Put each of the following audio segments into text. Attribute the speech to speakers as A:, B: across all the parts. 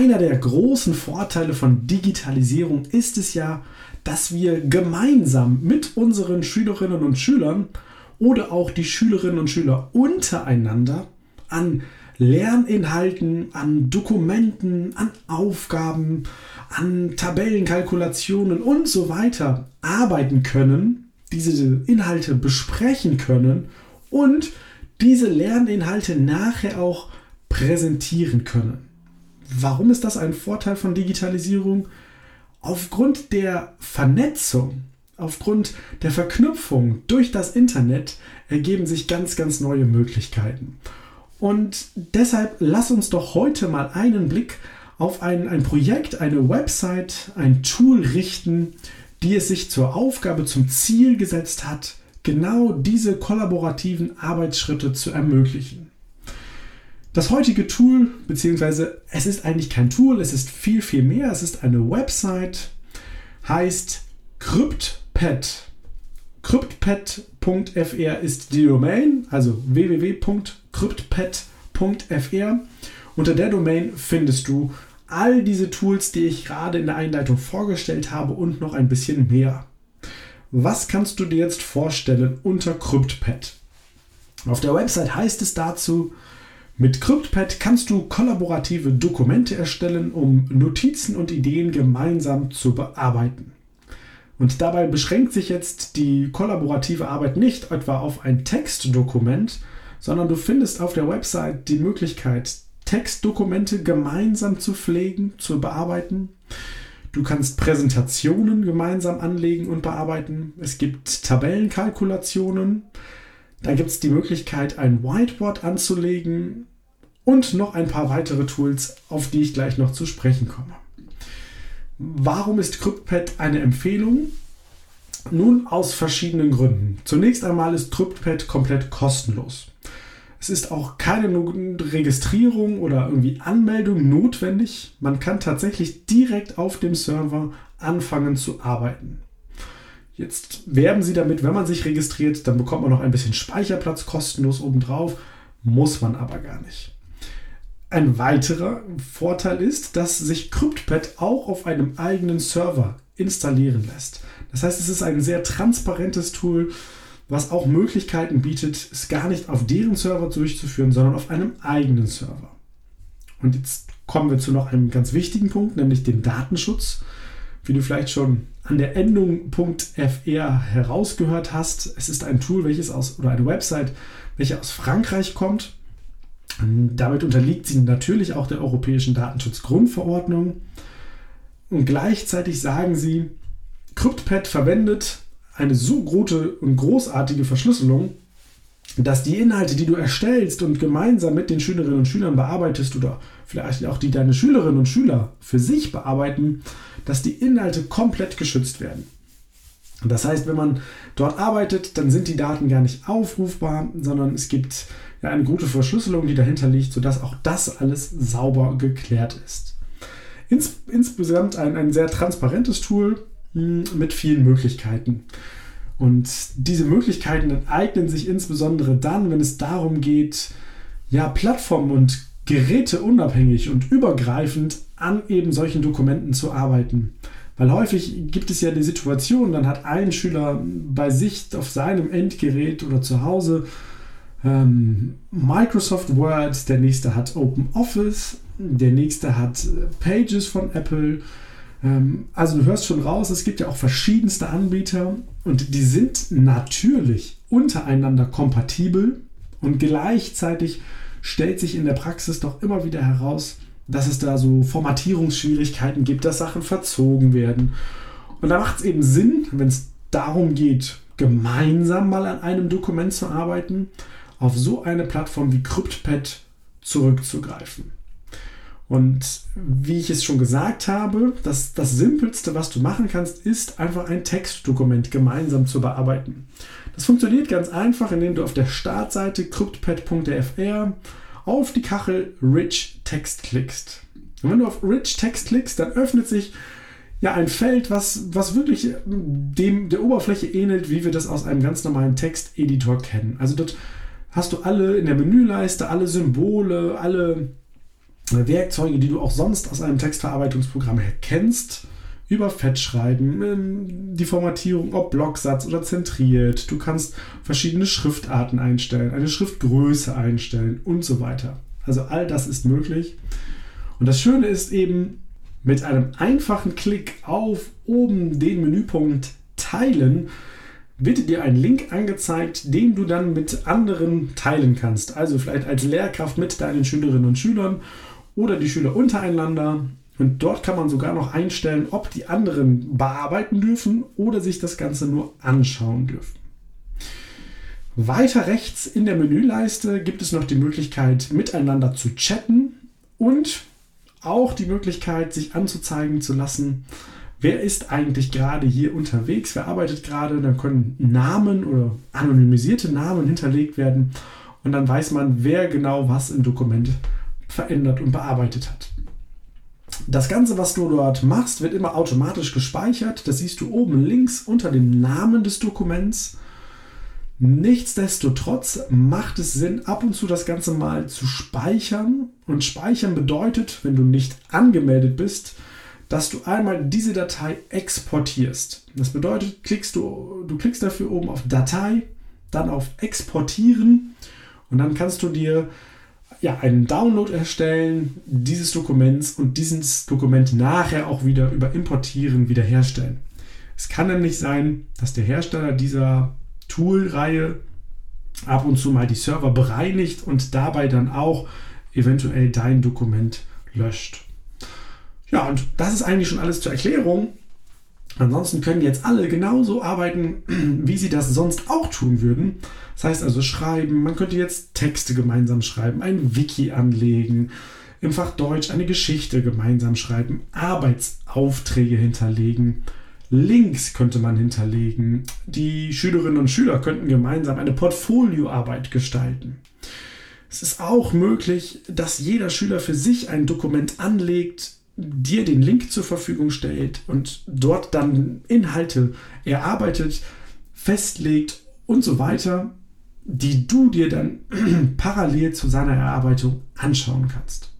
A: Einer der großen Vorteile von Digitalisierung ist es ja, dass wir gemeinsam mit unseren Schülerinnen und Schülern oder auch die Schülerinnen und Schüler untereinander an Lerninhalten, an Dokumenten, an Aufgaben, an Tabellenkalkulationen und so weiter arbeiten können, diese Inhalte besprechen können und diese Lerninhalte nachher auch präsentieren können. Warum ist das ein Vorteil von Digitalisierung? Aufgrund der Vernetzung, aufgrund der Verknüpfung durch das Internet ergeben sich ganz, ganz neue Möglichkeiten. Und deshalb lass uns doch heute mal einen Blick auf ein, ein Projekt, eine Website, ein Tool richten, die es sich zur Aufgabe, zum Ziel gesetzt hat, genau diese kollaborativen Arbeitsschritte zu ermöglichen. Das heutige Tool, beziehungsweise es ist eigentlich kein Tool, es ist viel, viel mehr. Es ist eine Website, heißt CryptPad. CryptPad.fr ist die Domain, also www.cryptpad.fr. Unter der Domain findest du all diese Tools, die ich gerade in der Einleitung vorgestellt habe und noch ein bisschen mehr. Was kannst du dir jetzt vorstellen unter CryptPad? Auf der Website heißt es dazu, mit CryptPad kannst du kollaborative Dokumente erstellen, um Notizen und Ideen gemeinsam zu bearbeiten. Und dabei beschränkt sich jetzt die kollaborative Arbeit nicht etwa auf ein Textdokument, sondern du findest auf der Website die Möglichkeit, Textdokumente gemeinsam zu pflegen, zu bearbeiten. Du kannst Präsentationen gemeinsam anlegen und bearbeiten. Es gibt Tabellenkalkulationen. Da gibt es die Möglichkeit, ein Whiteboard anzulegen und noch ein paar weitere Tools, auf die ich gleich noch zu sprechen komme. Warum ist CryptPad eine Empfehlung? Nun aus verschiedenen Gründen. Zunächst einmal ist CryptPad komplett kostenlos. Es ist auch keine Registrierung oder irgendwie Anmeldung notwendig. Man kann tatsächlich direkt auf dem Server anfangen zu arbeiten. Jetzt werben sie damit, wenn man sich registriert, dann bekommt man noch ein bisschen Speicherplatz kostenlos obendrauf, muss man aber gar nicht. Ein weiterer Vorteil ist, dass sich CryptPad auch auf einem eigenen Server installieren lässt. Das heißt, es ist ein sehr transparentes Tool, was auch Möglichkeiten bietet, es gar nicht auf deren Server durchzuführen, sondern auf einem eigenen Server. Und jetzt kommen wir zu noch einem ganz wichtigen Punkt, nämlich dem Datenschutz. Wie du vielleicht schon an der Endung .fr herausgehört hast, es ist ein Tool, welches aus oder eine Website, welche aus Frankreich kommt damit unterliegt sie natürlich auch der Europäischen Datenschutzgrundverordnung. Und gleichzeitig sagen sie, CryptPad verwendet eine so große und großartige Verschlüsselung, dass die Inhalte, die du erstellst und gemeinsam mit den Schülerinnen und Schülern bearbeitest oder vielleicht auch die deine Schülerinnen und Schüler für sich bearbeiten, dass die Inhalte komplett geschützt werden. Das heißt, wenn man dort arbeitet, dann sind die Daten gar nicht aufrufbar, sondern es gibt ja, eine gute Verschlüsselung, die dahinter liegt, sodass auch das alles sauber geklärt ist. Ins, insgesamt ein, ein sehr transparentes Tool hm, mit vielen Möglichkeiten. Und diese Möglichkeiten eignen sich insbesondere dann, wenn es darum geht, ja, Plattformen und Geräte unabhängig und übergreifend an eben solchen Dokumenten zu arbeiten. Weil häufig gibt es ja die Situation, dann hat ein Schüler bei sich auf seinem Endgerät oder zu Hause ähm, Microsoft Word, der nächste hat Open Office, der nächste hat äh, Pages von Apple, Ähm, also du hörst schon raus, es gibt ja auch verschiedenste Anbieter und die sind natürlich untereinander kompatibel und gleichzeitig stellt sich in der Praxis doch immer wieder heraus, dass es da so Formatierungsschwierigkeiten gibt, dass Sachen verzogen werden. Und da macht es eben Sinn, wenn es darum geht, gemeinsam mal an einem Dokument zu arbeiten, auf so eine Plattform wie CryptPad zurückzugreifen. Und wie ich es schon gesagt habe, das, das Simpelste, was du machen kannst, ist einfach ein Textdokument gemeinsam zu bearbeiten. Das funktioniert ganz einfach, indem du auf der Startseite cryptpad.fr auf die Kachel Rich Text klickst. Und wenn du auf Rich Text klickst, dann öffnet sich ja ein Feld, was, was wirklich dem der Oberfläche ähnelt, wie wir das aus einem ganz normalen Texteditor kennen. Also dort hast du alle in der Menüleiste, alle Symbole, alle Werkzeuge, die du auch sonst aus einem Textverarbeitungsprogramm kennst, über Fettschreiben, ähm, die Formatierung, ob Blocksatz oder zentriert. Du kannst verschiedene Schriftarten einstellen, eine Schriftgröße einstellen und so weiter. Also all das ist möglich. Und das Schöne ist eben, mit einem einfachen Klick auf oben den Menüpunkt Teilen wird dir ein Link angezeigt, den du dann mit anderen teilen kannst. Also vielleicht als Lehrkraft mit deinen Schülerinnen und Schülern oder die Schüler untereinander. Und dort kann man sogar noch einstellen, ob die anderen bearbeiten dürfen oder sich das Ganze nur anschauen dürfen. Weiter rechts in der Menüleiste gibt es noch die Möglichkeit, miteinander zu chatten und auch die Möglichkeit, sich anzuzeigen zu lassen, wer ist eigentlich gerade hier unterwegs, wer arbeitet gerade. Dann können Namen oder anonymisierte Namen hinterlegt werden und dann weiß man, wer genau was im Dokument verändert und bearbeitet hat. Das Ganze, was du dort machst, wird immer automatisch gespeichert. Das siehst du oben links unter dem Namen des Dokuments. Nichtsdestotrotz macht es Sinn, ab und zu das Ganze mal zu speichern. Und speichern bedeutet, wenn du nicht angemeldet bist, dass du einmal diese Datei exportierst. Das bedeutet, klickst du, du klickst dafür oben auf Datei, dann auf Exportieren und dann kannst du dir ja, einen Download erstellen dieses Dokuments und dieses Dokument nachher auch wieder über Importieren wiederherstellen. Es kann nämlich sein, dass der Hersteller dieser Tool-Reihe ab und zu mal die Server bereinigt und dabei dann auch eventuell dein Dokument löscht. Ja, und das ist eigentlich schon alles zur Erklärung. Ansonsten können jetzt alle genauso arbeiten, wie sie das sonst auch tun würden. Das heißt also schreiben, man könnte jetzt Texte gemeinsam schreiben, ein Wiki anlegen, im Fach Deutsch eine Geschichte gemeinsam schreiben, Arbeitsaufträge hinterlegen, Links könnte man hinterlegen, die Schülerinnen und Schüler könnten gemeinsam eine Portfolioarbeit gestalten. Es ist auch möglich, dass jeder Schüler für sich ein Dokument anlegt, dir den Link zur Verfügung stellt und dort dann Inhalte erarbeitet, festlegt und so weiter, die du dir dann parallel zu seiner Erarbeitung anschauen kannst.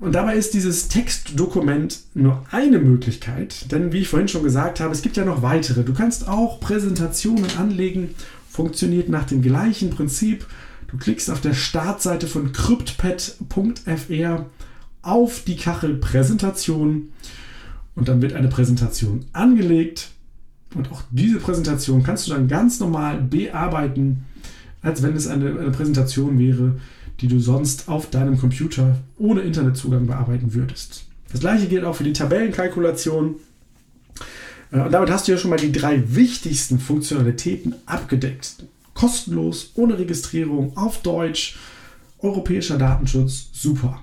A: Und dabei ist dieses Textdokument nur eine Möglichkeit, denn wie ich vorhin schon gesagt habe, es gibt ja noch weitere. Du kannst auch Präsentationen anlegen, funktioniert nach dem gleichen Prinzip. Du klickst auf der Startseite von cryptpad.fr auf die Kachel Präsentation und dann wird eine Präsentation angelegt und auch diese Präsentation kannst du dann ganz normal bearbeiten, als wenn es eine, eine Präsentation wäre, die du sonst auf deinem Computer ohne Internetzugang bearbeiten würdest. Das gleiche gilt auch für die Tabellenkalkulation. Äh, und damit hast du ja schon mal die drei wichtigsten Funktionalitäten abgedeckt. Kostenlos, ohne Registrierung, auf Deutsch, europäischer Datenschutz, super.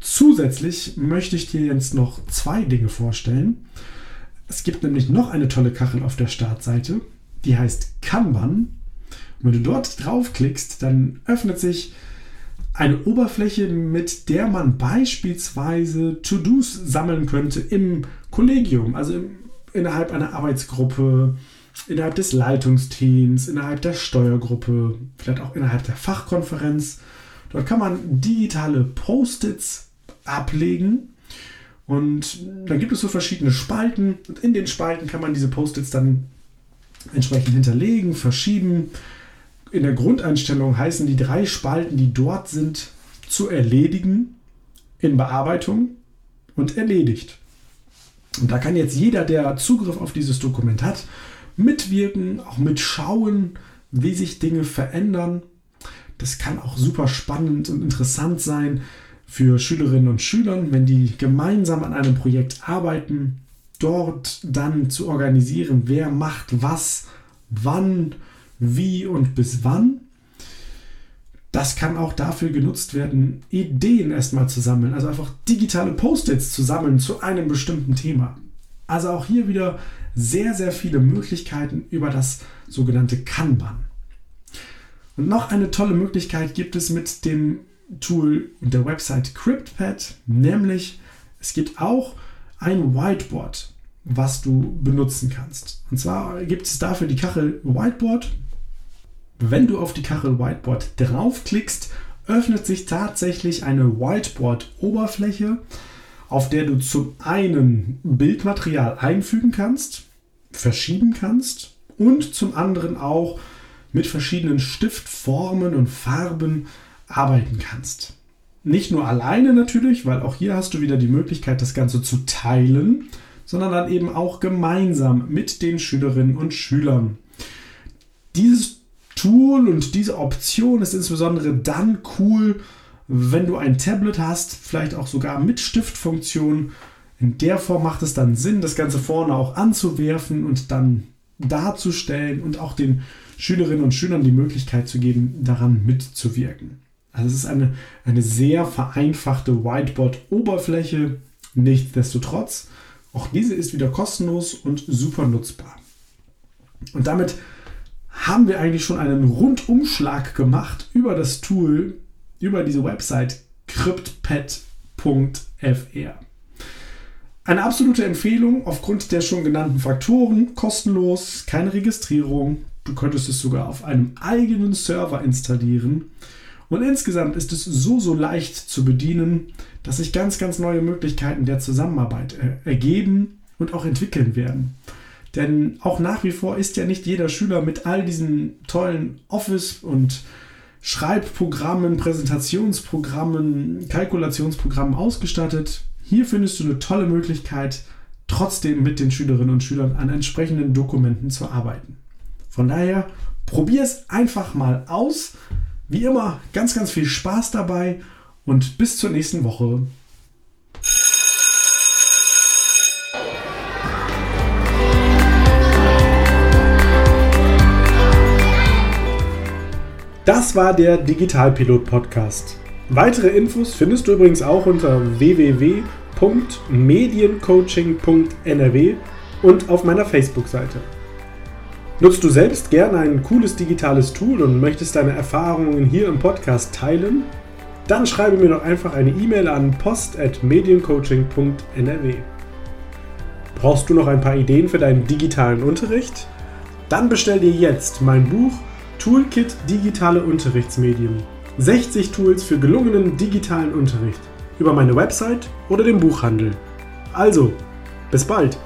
A: Zusätzlich möchte ich dir jetzt noch zwei Dinge vorstellen. Es gibt nämlich noch eine tolle Kachel auf der Startseite, die heißt Kanban. Und wenn du dort draufklickst, dann öffnet sich eine Oberfläche, mit der man beispielsweise To-Dos sammeln könnte im Kollegium, also im, innerhalb einer Arbeitsgruppe, innerhalb des Leitungsteams, innerhalb der Steuergruppe, vielleicht auch innerhalb der Fachkonferenz. Dort kann man digitale Post-its ablegen und dann gibt es so verschiedene Spalten und in den Spalten kann man diese Post-its dann entsprechend hinterlegen, verschieben. In der Grundeinstellung heißen die drei Spalten, die dort sind, zu erledigen in Bearbeitung. und erledigt. Und da kann jetzt jeder, der Zugriff auf dieses Dokument hat, mitwirken, auch mitschauen, wie sich Dinge verändern. Das kann auch super spannend und interessant sein für Schülerinnen und Schüler, wenn die gemeinsam an einem Projekt arbeiten, dort dann zu organisieren, wer macht was, wann, wie und bis wann. Das kann auch dafür genutzt werden, Ideen erstmal zu sammeln, also einfach digitale Post-its zu sammeln zu einem bestimmten Thema. Also auch hier wieder sehr, sehr viele Möglichkeiten über das sogenannte Kanban. Und noch eine tolle Möglichkeit gibt es mit dem Tool der Website CryptPad, nämlich es gibt auch ein Whiteboard, was du benutzen kannst. Und zwar gibt es dafür die Kachel Whiteboard. Wenn du auf die Kachel Whiteboard draufklickst, öffnet sich tatsächlich eine Whiteboard-Oberfläche, auf der du zum einen Bildmaterial einfügen kannst, verschieben kannst und zum anderen auch mit verschiedenen Stiftformen und Farben arbeiten kannst. Nicht nur alleine natürlich, weil auch hier hast du wieder die Möglichkeit, das Ganze zu teilen, sondern dann eben auch gemeinsam mit den Schülerinnen und Schülern. Dieses Tool und diese Option ist insbesondere dann cool, wenn du ein Tablet hast, vielleicht auch sogar mit Stiftfunktion. In der Form macht es dann Sinn, das Ganze vorne auch anzuwerfen und dann darzustellen und auch den Schülerinnen und Schülern die Möglichkeit zu geben, daran mitzuwirken. Also es ist eine, eine sehr vereinfachte Whiteboard-Oberfläche. Nichtsdestotrotz, auch diese ist wieder kostenlos und super nutzbar. Und damit haben wir eigentlich schon einen Rundumschlag gemacht über das Tool, über diese Website cryptpad.fr. Eine absolute Empfehlung aufgrund der schon genannten Faktoren, kostenlos, keine Registrierung, du könntest es sogar auf einem eigenen Server installieren und insgesamt ist es so, so leicht zu bedienen, dass sich ganz, ganz neue Möglichkeiten der Zusammenarbeit äh, ergeben und auch entwickeln werden. Denn auch nach wie vor ist ja nicht jeder Schüler mit all diesen tollen Office- und Schreibprogrammen, Präsentationsprogrammen, Kalkulationsprogrammen ausgestattet. Hier findest du eine tolle Möglichkeit, trotzdem mit den Schülerinnen und Schülern an entsprechenden Dokumenten zu arbeiten. Von daher, probier es einfach mal aus. Wie immer, ganz, ganz viel Spaß dabei und bis zur nächsten Woche. Das war der Digitalpilot Podcast. Weitere Infos findest du übrigens auch unter www.mediencoaching.nrw und auf meiner Facebook-Seite. Nutzt du selbst gerne ein cooles digitales Tool und möchtest deine Erfahrungen hier im Podcast teilen? Dann schreibe mir doch einfach eine E-Mail an post.mediencoaching.nrw. Brauchst du noch ein paar Ideen für deinen digitalen Unterricht? Dann bestell dir jetzt mein Buch Toolkit Digitale Unterrichtsmedien. 60 Tools für gelungenen digitalen Unterricht über meine Website oder den Buchhandel. Also, bis bald!